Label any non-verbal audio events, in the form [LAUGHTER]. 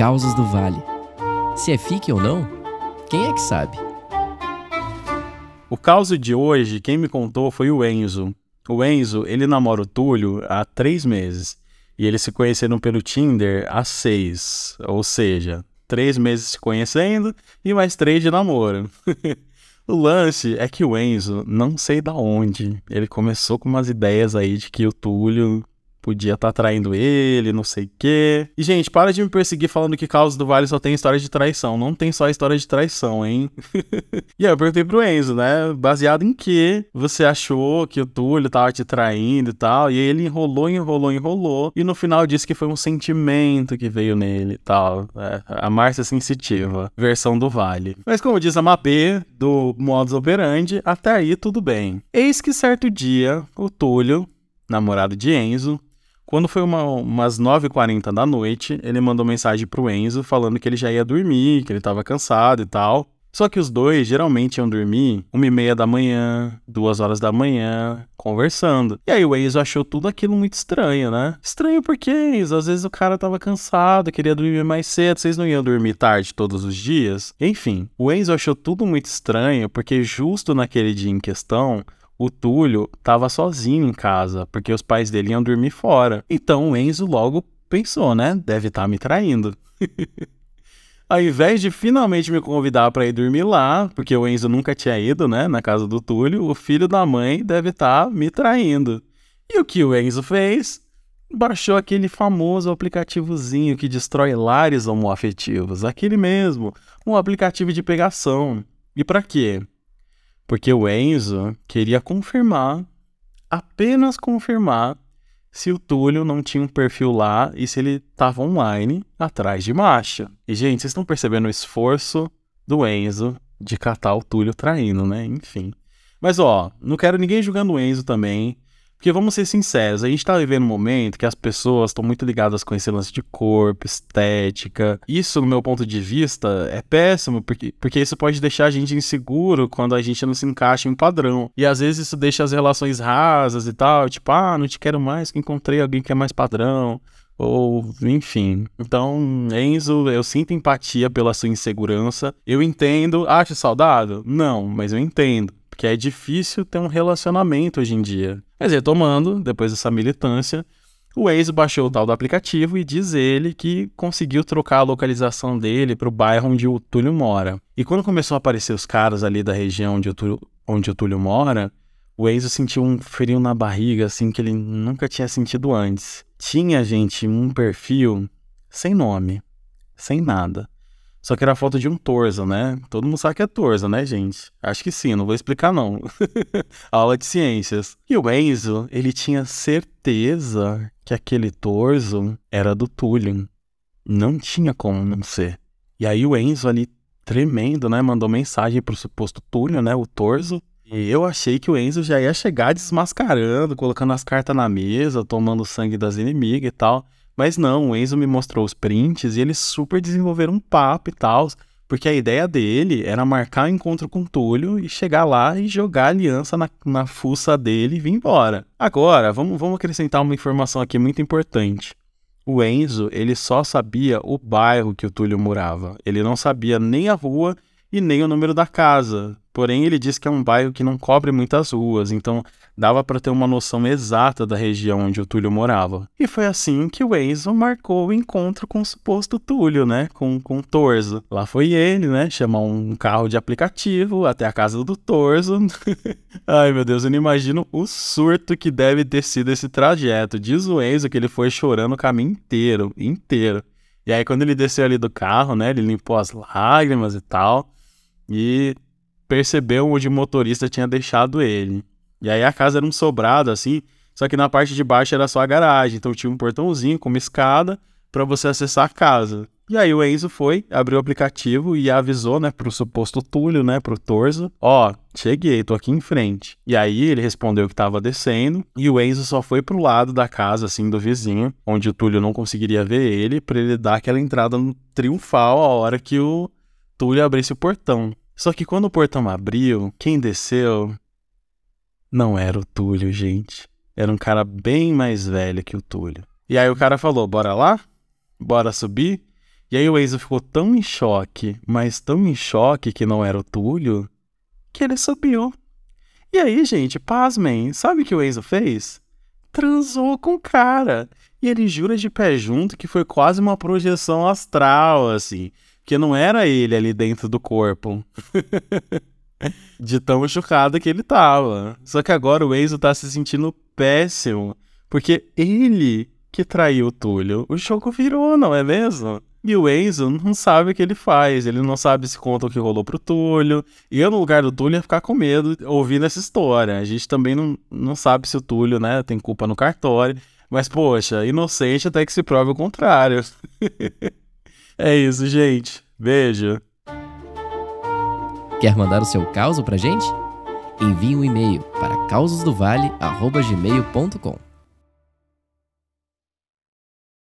Causas do Vale. Se é fique ou não, quem é que sabe? O caos de hoje, quem me contou foi o Enzo. O Enzo, ele namora o Túlio há três meses. E eles se conheceram pelo Tinder há seis. Ou seja, três meses se conhecendo e mais três de namoro. [LAUGHS] o lance é que o Enzo, não sei da onde, ele começou com umas ideias aí de que o Túlio podia estar tá traindo ele, não sei o quê. E, gente, para de me perseguir falando que Caos do Vale só tem história de traição. Não tem só história de traição, hein? [LAUGHS] e aí eu perguntei pro Enzo, né? Baseado em que você achou que o Túlio tava te traindo e tal. E ele enrolou, enrolou, enrolou. E no final disse que foi um sentimento que veio nele e tal. É, a Márcia Sensitiva, versão do Vale. Mas como diz a Mapê, do modus operandi, até aí tudo bem. Eis que certo dia, o Túlio, namorado de Enzo, quando foi uma, umas 9h40 da noite, ele mandou mensagem pro Enzo falando que ele já ia dormir, que ele tava cansado e tal. Só que os dois geralmente iam dormir uma e meia da manhã, duas horas da manhã, conversando. E aí o Enzo achou tudo aquilo muito estranho, né? Estranho porque, Enzo, às vezes o cara tava cansado, queria dormir mais cedo, vocês não iam dormir tarde todos os dias? Enfim, o Enzo achou tudo muito estranho porque justo naquele dia em questão, o Túlio estava sozinho em casa, porque os pais dele iam dormir fora. Então o Enzo logo pensou, né? Deve estar tá me traindo. [LAUGHS] Ao invés de finalmente me convidar para ir dormir lá, porque o Enzo nunca tinha ido, né, na casa do Túlio, o filho da mãe deve estar tá me traindo. E o que o Enzo fez? Baixou aquele famoso aplicativozinho que destrói lares homoafetivos, aquele mesmo, um aplicativo de pegação. E para quê? Porque o Enzo queria confirmar, apenas confirmar, se o Túlio não tinha um perfil lá e se ele estava online atrás de Macha. E, gente, vocês estão percebendo o esforço do Enzo de catar o Túlio traindo, né? Enfim. Mas, ó, não quero ninguém julgando o Enzo também. Porque vamos ser sinceros, a gente tá vivendo um momento que as pessoas estão muito ligadas com esse lance de corpo, estética. Isso, no meu ponto de vista, é péssimo, porque, porque isso pode deixar a gente inseguro quando a gente não se encaixa em um padrão. E às vezes isso deixa as relações rasas e tal, tipo, ah, não te quero mais, que encontrei alguém que é mais padrão ou enfim. Então, Enzo, eu sinto empatia pela sua insegurança. Eu entendo, acho saudável? Não, mas eu entendo que é difícil ter um relacionamento hoje em dia. Mas retomando, depois dessa militância, o ex baixou o tal do aplicativo e diz ele que conseguiu trocar a localização dele para o bairro onde o Túlio mora. E quando começou a aparecer os caras ali da região onde o Túlio, onde o Túlio mora, o Enzo sentiu um frio na barriga, assim, que ele nunca tinha sentido antes. Tinha, gente, um perfil sem nome, sem nada. Só que era foto de um torso, né? Todo mundo sabe que é torso, né, gente? Acho que sim, não vou explicar não. [LAUGHS] Aula de ciências. E o Enzo, ele tinha certeza que aquele torso era do Túlio. Não tinha como não ser. E aí o Enzo ali, tremendo, né, mandou mensagem pro suposto Túlio, né, o torso. E eu achei que o Enzo já ia chegar desmascarando, colocando as cartas na mesa, tomando sangue das inimigas e tal. Mas não, o Enzo me mostrou os prints e eles super desenvolveram um papo e tal. Porque a ideia dele era marcar o um encontro com o Túlio e chegar lá e jogar a aliança na, na fuça dele e vir embora. Agora, vamos, vamos acrescentar uma informação aqui muito importante. O Enzo, ele só sabia o bairro que o Túlio morava. Ele não sabia nem a rua e nem o número da casa. Porém, ele disse que é um bairro que não cobre muitas ruas, então dava para ter uma noção exata da região onde o Túlio morava. E foi assim que o Enzo marcou o encontro com o suposto Túlio, né? Com, com o Torzo. Lá foi ele, né? Chamar um carro de aplicativo até a casa do Torzo. [LAUGHS] Ai, meu Deus, eu não imagino o surto que deve ter sido esse trajeto. Diz o Enzo que ele foi chorando o caminho inteiro, inteiro. E aí, quando ele desceu ali do carro, né? Ele limpou as lágrimas e tal. E percebeu onde o motorista tinha deixado ele. E aí a casa era um sobrado assim, só que na parte de baixo era só a garagem, então tinha um portãozinho com uma escada para você acessar a casa. E aí o Enzo foi, abriu o aplicativo e avisou, né, pro suposto Túlio, né, pro Torso, ó, cheguei, tô aqui em frente. E aí ele respondeu que tava descendo e o Enzo só foi pro lado da casa, assim, do vizinho, onde o Túlio não conseguiria ver ele, para ele dar aquela entrada triunfal a hora que o Túlio abrisse o portão. Só que quando o portão abriu, quem desceu não era o Túlio, gente. Era um cara bem mais velho que o Túlio. E aí o cara falou: bora lá? Bora subir? E aí o Enzo ficou tão em choque, mas tão em choque que não era o Túlio, que ele subiu. E aí, gente, pasmem, sabe o que o Enzo fez? Transou com o cara. E ele jura de pé junto que foi quase uma projeção astral, assim. Que não era ele ali dentro do corpo. [LAUGHS] de tão chocado que ele tava. Só que agora o Enzo tá se sentindo péssimo. Porque ele que traiu o Túlio. O jogo virou, não é mesmo? E o Enzo não sabe o que ele faz, ele não sabe se conta o que rolou pro Túlio. E eu, no lugar do Túlio, ia ficar com medo ouvindo essa história. A gente também não, não sabe se o Túlio, né, tem culpa no cartório. Mas, poxa, inocente até que se prove o contrário. [LAUGHS] é isso, gente. Beijo. Quer mandar o seu caos pra gente? Envie um e-mail para causosdovale.gmail.com